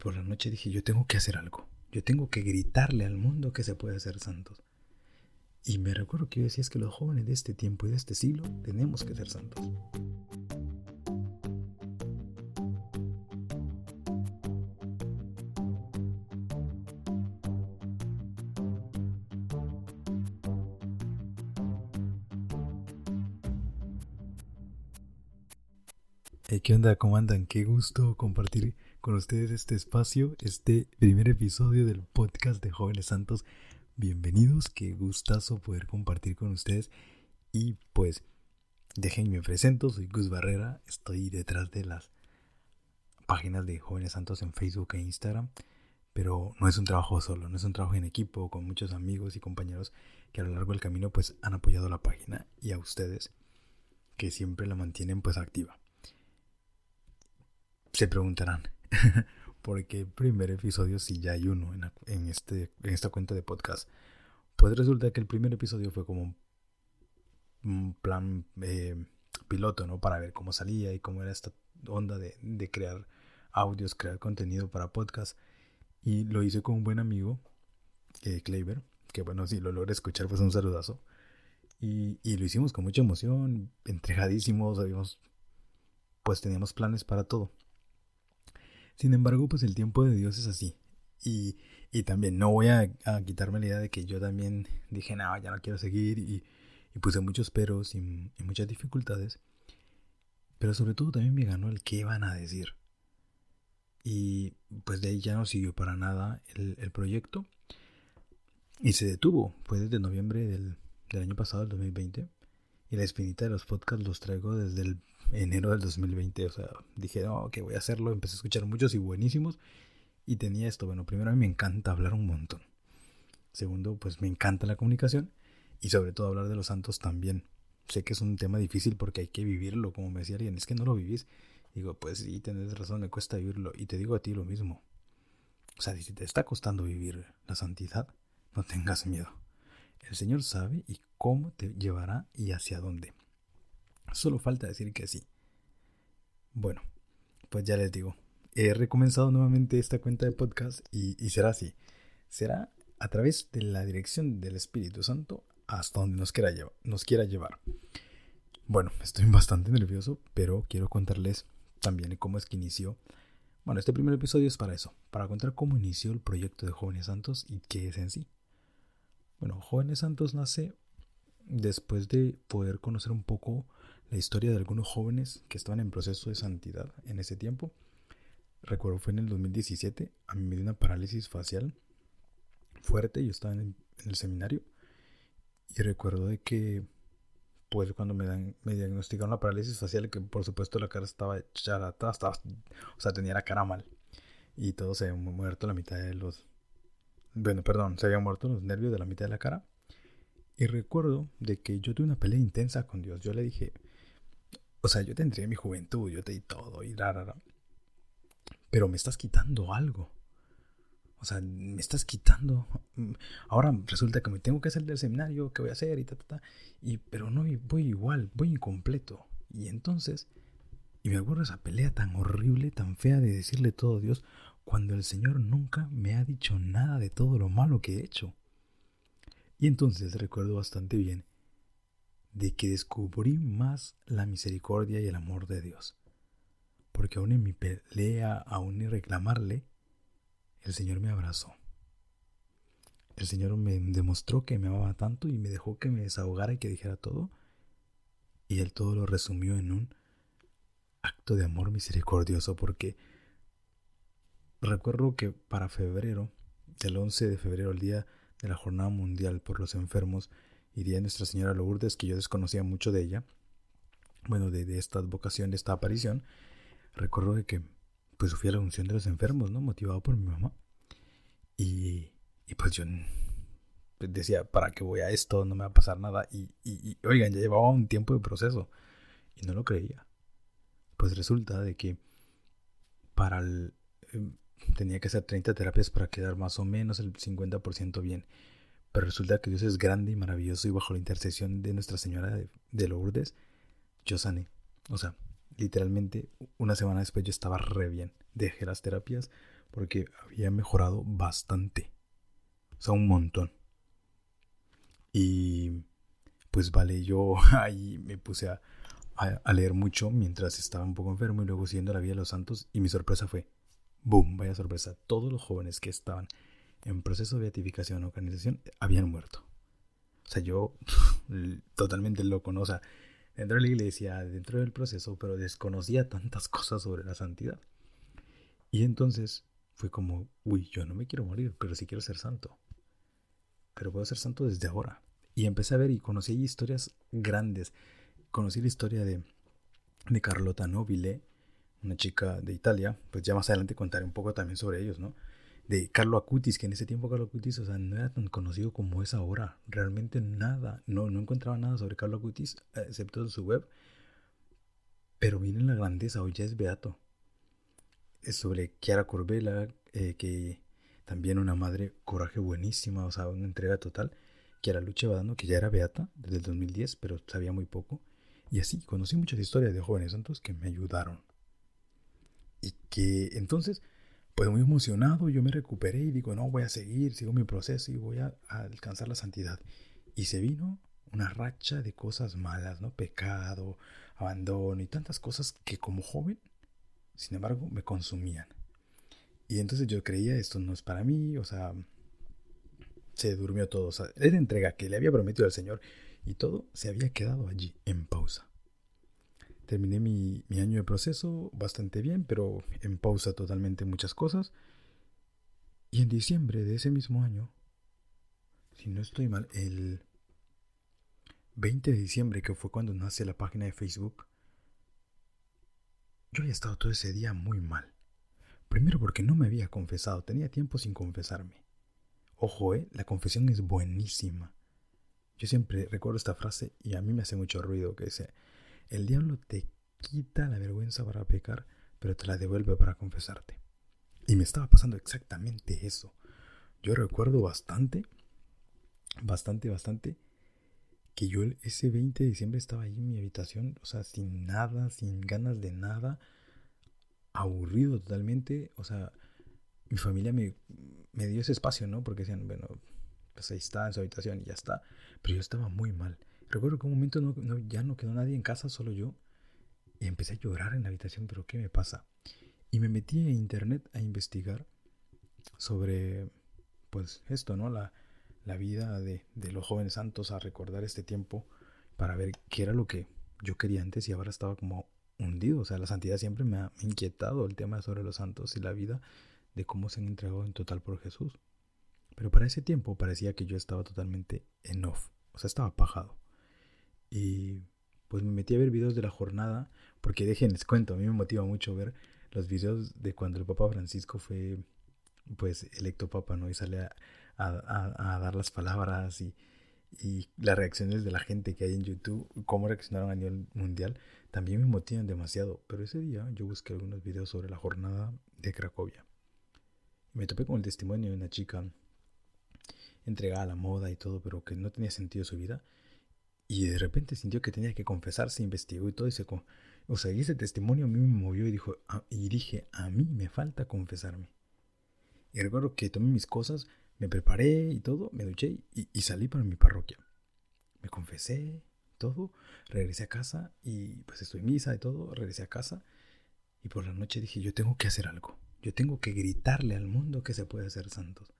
por la noche dije, yo tengo que hacer algo. Yo tengo que gritarle al mundo que se puede ser santos. Y me recuerdo que yo decía es que los jóvenes de este tiempo y de este siglo tenemos que ser santos. ¿Qué onda? ¿Cómo andan? Qué gusto compartir con ustedes este espacio, este primer episodio del podcast de Jóvenes Santos. Bienvenidos, qué gustazo poder compartir con ustedes. Y pues, déjenme presento, soy Gus Barrera, estoy detrás de las páginas de Jóvenes Santos en Facebook e Instagram. Pero no es un trabajo solo, no es un trabajo en equipo, con muchos amigos y compañeros que a lo largo del camino pues han apoyado la página y a ustedes que siempre la mantienen pues activa se preguntarán, ¿por qué primer episodio si ya hay uno en, este, en esta cuenta de podcast? Pues resulta que el primer episodio fue como un plan eh, piloto, ¿no? Para ver cómo salía y cómo era esta onda de, crear audios, crear contenido para podcast. Y lo hice con un buen amigo, eh, que bueno, si lo logré escuchar, pues un saludazo. Y, y, lo hicimos con mucha emoción, entregadísimos, habíamos, pues teníamos planes para todo. Sin embargo, pues el tiempo de Dios es así. Y, también no voy a, quitarme la idea de que yo también dije, no, ya no quiero seguir y, puse muchos peros y, muchas dificultades. Pero sobre todo también me ganó el qué iban a decir. Y pues de ahí ya no siguió para nada el, proyecto. Y se detuvo. Fue desde noviembre del, del año pasado, el 2020. Y la espinita de los podcasts los traigo desde el enero del 2020. O sea, dije, no, que voy a hacerlo. Empecé a escuchar muchos y buenísimos. Y tenía esto. Bueno, primero a mí me encanta hablar un montón. Segundo, pues me encanta la comunicación. Y sobre todo hablar de los santos también. Sé que es un tema difícil porque hay que vivirlo, como me decía alguien. Es que no lo vivís. Digo, pues sí, tenés razón, me cuesta vivirlo. Y te digo a ti lo mismo. O sea, si te está costando vivir la santidad, no tengas miedo. El Señor sabe y cómo te llevará y hacia dónde. Solo falta decir que sí. Bueno, pues ya les digo, he recomenzado nuevamente esta cuenta de podcast y, será así. Será a través de la dirección del Espíritu Santo hasta donde nos quiera, llevar, nos quiera llevar. Bueno, estoy bastante nervioso, pero quiero contarles también cómo es que inició. Bueno, este primer episodio es para eso, para contar cómo inició el proyecto de Jóvenes Santos y qué es en sí. Bueno, Jóvenes Santos nace después de poder conocer un poco la historia de algunos jóvenes que estaban en proceso de santidad en ese tiempo. Recuerdo fue en el 2017, a mí me dio una parálisis facial fuerte, yo estaba en, el seminario y recuerdo de que pues cuando me, diagnosticaron la parálisis facial, que por supuesto la cara estaba echada atrás, o sea, tenía la cara mal y todo se había muerto la mitad de los, bueno, perdón, se habían muerto los nervios de la mitad de la cara. Y recuerdo de que yo tuve una pelea intensa con Dios. Yo le dije, o sea, yo te entregué mi juventud, yo te di todo y rara, Pero me estás quitando algo. O sea, me estás quitando. Ahora resulta que me tengo que hacer del seminario, ¿qué voy a hacer? Y ta, ta, ta. Y, pero no voy igual, voy incompleto. Y entonces, y me acuerdo esa pelea tan horrible, tan fea de decirle todo a Dios, cuando el Señor nunca me ha dicho nada de todo lo malo que he hecho. Y entonces recuerdo bastante bien de que descubrí más la misericordia y el amor de Dios. Porque aún en mi pelea, aún en reclamarle, el Señor me abrazó. El Señor me demostró que me amaba tanto y me dejó que me desahogara y que dijera todo. Y Él todo lo resumió en un acto de amor misericordioso porque recuerdo que para febrero, el 11 de febrero, el día de la Jornada Mundial por los Enfermos, y de Nuestra Señora Lourdes, que yo desconocía mucho de ella, bueno, de, esta vocación, de esta aparición, recuerdo de que pues fui a la unción de los enfermos, ¿no? Motivado por mi mamá. Y, y pues yo decía, ¿para qué voy a esto? No me va a pasar nada. Y, y, oigan, ya llevaba un tiempo de proceso y no lo creía. Pues resulta de que para el... Em, tenía que hacer 30 terapias para quedar más o menos el 50% bien. Pero resulta que Dios es grande y maravilloso y bajo la intercesión de Nuestra Señora de, Lourdes, yo sané. O sea, literalmente una semana después yo estaba re bien. Dejé las terapias, porque había mejorado bastante. O sea, un montón. Y pues vale, yo ahí me puse a, a, leer mucho mientras estaba un poco enfermo y luego siguiendo la vida de los santos y mi sorpresa fue, boom, vaya sorpresa, todos los jóvenes que estaban en proceso de beatificación o organización habían muerto. O sea, yo totalmente loco, ¿no? O sea, dentro de la iglesia, dentro del proceso, pero desconocía tantas cosas sobre la santidad. Y entonces fue como, uy, yo no me quiero morir, pero sí quiero ser santo. Pero puedo ser santo desde ahora. Y empecé a ver y conocí historias grandes conocí la historia de, de Carlota Nobile, una chica de Italia, pues ya más adelante contaré un poco también sobre ellos, ¿no? De Carlo Acutis, que en ese tiempo Carlo Acutis, o sea, no era tan conocido como es ahora, realmente nada, no, no encontraba nada sobre Carlo Acutis, excepto su web, pero miren la grandeza, hoy ya es beato. Es sobre Chiara Corbella, eh, que también una madre coraje buenísima, o sea, una entrega total. Chiara Luche Badano, que ya era beata desde el 2010, pero sabía muy poco. Y así conocí muchas historias de jóvenes santos que me ayudaron. Y que entonces, pues muy emocionado, yo me recuperé y digo, no, voy a seguir, sigo mi proceso y voy a, alcanzar la santidad. Y se vino una racha de cosas malas, ¿no? Pecado, abandono y tantas cosas que como joven, sin embargo, me consumían. Y entonces yo creía, esto no es para mí, o sea, se durmió todo. O entrega que le había prometido al Señor y todo se había quedado allí en pausa. Terminé mi, año de proceso bastante bien, pero en pausa totalmente muchas cosas. Y en diciembre de ese mismo año, si no estoy mal, el 20 de diciembre, que fue cuando nace la página de Facebook, yo había estado todo ese día muy mal. Primero porque no me había confesado, tenía tiempo sin confesarme. Ojo, eh, la confesión es buenísima. Yo siempre recuerdo esta frase y a mí me hace mucho ruido que dice, el diablo te quita la vergüenza para pecar, pero te la devuelve para confesarte. Y me estaba pasando exactamente eso. Yo recuerdo bastante, bastante, bastante, que yo ese 20 de diciembre estaba ahí en mi habitación, o sea, sin nada, sin ganas de nada, aburrido totalmente, o sea, mi familia me, me dio ese espacio, ¿no? Porque decían, bueno, pues ahí está en su habitación y ya está. Pero yo estaba muy mal. Recuerdo que un momento no, ya no quedó nadie en casa, solo yo. Y empecé a llorar en la habitación, pero ¿qué me pasa? Y me metí en internet a investigar sobre, pues esto, ¿no? La, la vida de, de los jóvenes santos, a recordar este tiempo para ver qué era lo que yo quería antes y ahora estaba como hundido. O sea, la santidad siempre me ha inquietado el tema sobre los santos y la vida de cómo se han entregado en total por Jesús. Pero para ese tiempo parecía que yo estaba totalmente en off, o sea, estaba apagado. Y pues me metí a ver videos de la jornada, porque déjenles cuento, a mí me motiva mucho ver los videos de cuando el Papa Francisco fue pues electo Papa, ¿no? Y sale a, a, dar las palabras y, y, las reacciones de la gente que hay en YouTube, cómo reaccionaron a nivel mundial, también me motivan demasiado. Pero ese día yo busqué algunos videos sobre la jornada de Cracovia. Me topé con el testimonio de una chica entregada a la moda y todo, pero que no tenía sentido su vida. Y de repente sintió que tenía que confesarse, investigó y todo, y se... O sea, ese testimonio a mí me movió y, dijo, ah", y dije, a mí me falta confesarme. Y recuerdo que tomé mis cosas, me preparé y todo, me duché y, y salí para mi parroquia. Me confesé, todo, regresé a casa y pues estoy en misa y todo, regresé a casa y por la noche dije, yo tengo que hacer algo, yo tengo que gritarle al mundo que se puede ser santos.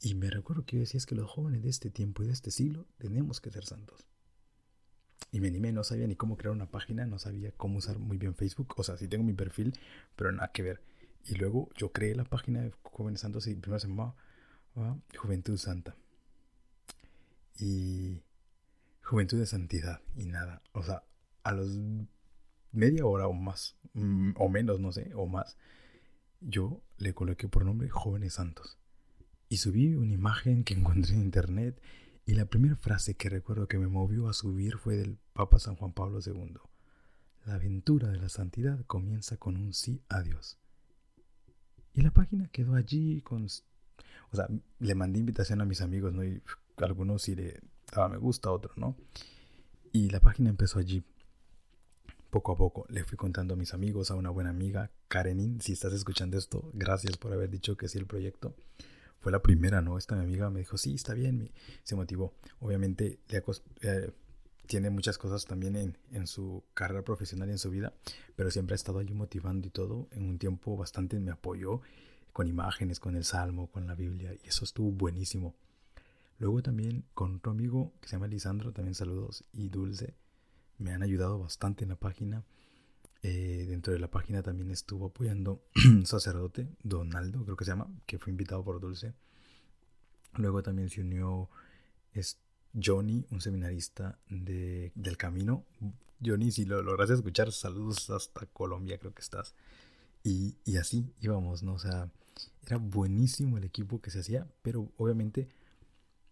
Y me recuerdo que yo decía es que los jóvenes de este tiempo y de este siglo tenemos que ser santos. Y me animé, no sabía ni cómo crear una página, no sabía cómo usar muy bien Facebook. O sea, sí tengo mi perfil, pero nada que ver. Y luego yo creé la página de Jóvenes Santos y primero se llamaba Juventud Santa. Y Juventud de Santidad. Y nada. O sea, a los media hora o más, mm, o menos, no sé, o más, yo le coloqué por nombre Jóvenes Santos y subí una imagen que encontré en internet y la primera frase que recuerdo que me movió a subir fue del Papa San Juan Pablo II. La aventura de la santidad comienza con un sí a Dios. Y la página quedó allí con... O sea, le mandé invitación a mis amigos, ¿no? Y algunos sí le daba me gusta, otros no. Y la página empezó allí. poco a poco le fui contando a mis amigos, a una buena amiga, Karenin, si estás escuchando esto, gracias por haber dicho que sí el proyecto. Fue la primera, ¿no? Esta mi amiga me dijo, sí, está bien, se motivó. Obviamente le eh, tiene muchas cosas también en, en, su carrera profesional y en su vida, pero siempre ha estado allí motivando y todo. En un tiempo bastante me apoyó con imágenes, con el Salmo, con la Biblia, y eso estuvo buenísimo. Luego también con otro amigo que se llama Lisandro, también saludos, y Dulce, me han ayudado bastante en la página. Eh, dentro de la página también estuvo apoyando un sacerdote, Donaldo, creo que se llama, que fue invitado por Dulce. Luego también se unió es Johnny, un seminarista de, del camino. Johnny, si lo lograste escuchar, saludos hasta Colombia, creo que estás. Y, y así íbamos, ¿no? O sea, era buenísimo el equipo que se hacía, pero obviamente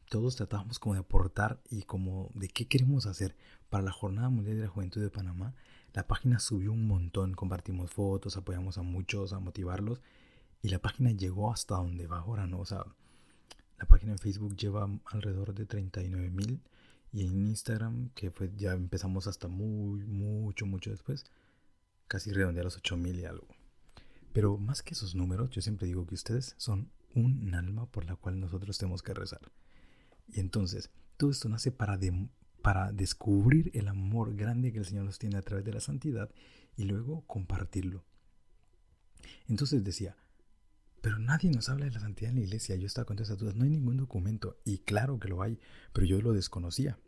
todos tratábamos como de aportar y como de qué queremos hacer. Para la Jornada Mundial de la Juventud de Panamá, la página subió un montón, compartimos fotos, apoyamos a muchos, a motivarlos y la página llegó hasta donde va ahora, ¿no? O sea, la página en Facebook lleva alrededor de 39 mil y en Instagram, que fue ya empezamos hasta muy, mucho, mucho después, casi redondear los 8 mil y algo. Pero más que esos números, yo siempre digo que ustedes son un alma por la cual nosotros tenemos que rezar. Y entonces, todo esto nace para, para descubrir el amor grande que el Señor nos tiene a través de la santidad y luego compartirlo. Entonces decía, pero nadie nos habla de la santidad en la iglesia. Yo estaba con todas esas dudas. No hay ningún documento. Y claro que lo hay, pero yo lo desconocía.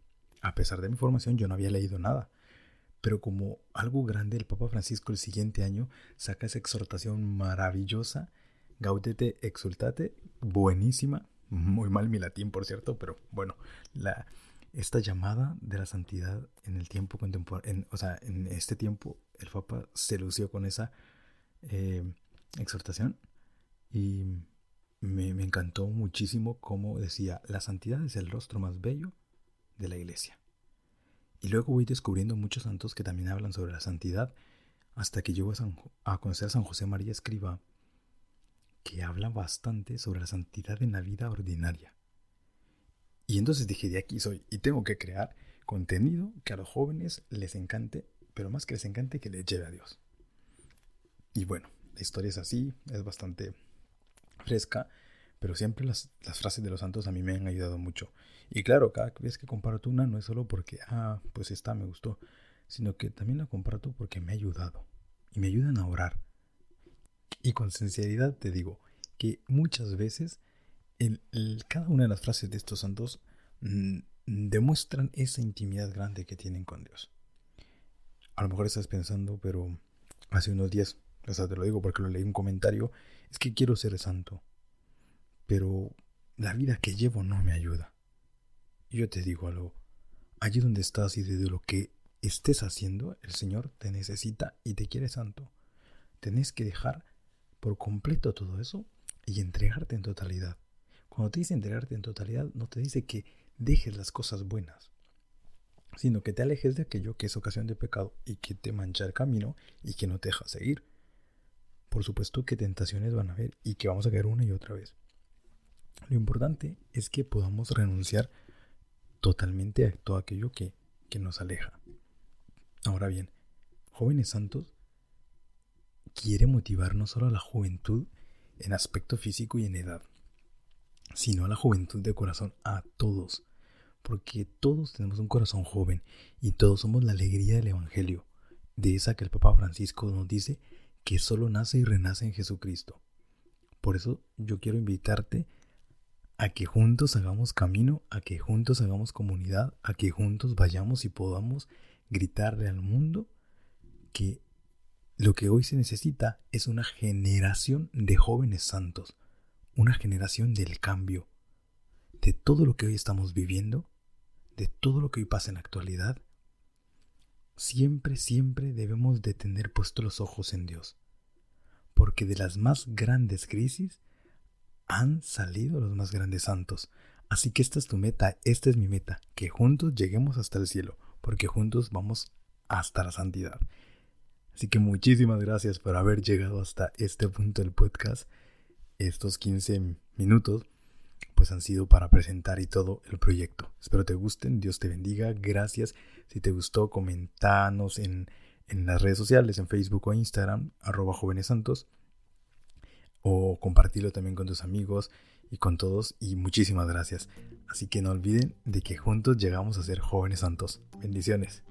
A pesar de mi formación, yo no había leído nada. Pero como algo grande, el Papa Francisco el siguiente año saca esa exhortación maravillosa, Gaudete Exultate, buenísima, muy mal mi latín, por cierto, pero bueno, la, esta llamada de la santidad en el tiempo contemporáneo, o sea, en este tiempo, el Papa se lució con esa eh, exhortación y me, me encantó muchísimo como decía, la santidad es el rostro más bello de la iglesia. Y luego voy descubriendo muchos santos que también hablan sobre la santidad, hasta que llego a, a conocer a San José María Escriba, que habla bastante sobre la santidad en la vida ordinaria. Y entonces dije, de aquí soy, y tengo que crear contenido que a los jóvenes les encante, pero más que les encante, que les lleve a Dios. Y bueno, la historia es así, es bastante fresca, pero siempre las, las, frases de los santos a mí me han ayudado mucho. Y claro, cada vez que comparto una no es solo porque, ah, pues esta me gustó, sino que también la comparto porque me ha ayudado. Y me ayudan a orar, y con sinceridad te digo que muchas veces el, cada una de las frases de estos santos mm, demuestran esa intimidad grande que tienen con Dios. A lo mejor estás pensando, pero hace unos días, o sea, te lo digo porque lo leí un comentario, es que quiero ser santo, pero la vida que llevo no me ayuda. Y yo te digo algo, allí donde estás y de lo que estés haciendo, el Señor te necesita y te quiere santo. Tenés que dejar por completo todo eso y entregarte en totalidad. Cuando te dice entregarte en totalidad, no te dice que dejes las cosas buenas, sino que te alejes de aquello que es ocasión de pecado y que te mancha el camino y que no te deja seguir. Por supuesto que tentaciones van a haber y que vamos a caer una y otra vez. Lo importante es que podamos renunciar totalmente a todo aquello que, que nos aleja. Ahora bien, jóvenes santos quiere motivar no solo a la juventud en aspecto físico y en edad, sino a la juventud de corazón, a todos, porque todos tenemos un corazón joven y todos somos la alegría del Evangelio, de esa que el Papa Francisco nos dice que solo nace y renace en Jesucristo. Por eso yo quiero invitarte a que juntos hagamos camino, a que juntos hagamos comunidad, a que juntos vayamos y podamos gritarle al mundo que lo que hoy se necesita es una generación de jóvenes santos, una generación del cambio, de todo lo que hoy estamos viviendo, de todo lo que hoy pasa en la actualidad. Siempre, siempre debemos de tener puestos los ojos en Dios, porque de las más grandes crisis han salido los más grandes santos. Así que esta es tu meta, esta es mi meta, que juntos lleguemos hasta el cielo, porque juntos vamos hasta la santidad. Así que muchísimas gracias por haber llegado hasta este punto del podcast. Estos 15 minutos pues han sido para presentar y todo el proyecto. Espero te gusten, Dios te bendiga, gracias. Si te gustó, comentanos en, en las redes sociales, en Facebook o Instagram, arroba jóvenes santos, o compartirlo también con tus amigos y con todos y muchísimas gracias. Así que no olviden de que juntos llegamos a ser jóvenes santos. Bendiciones.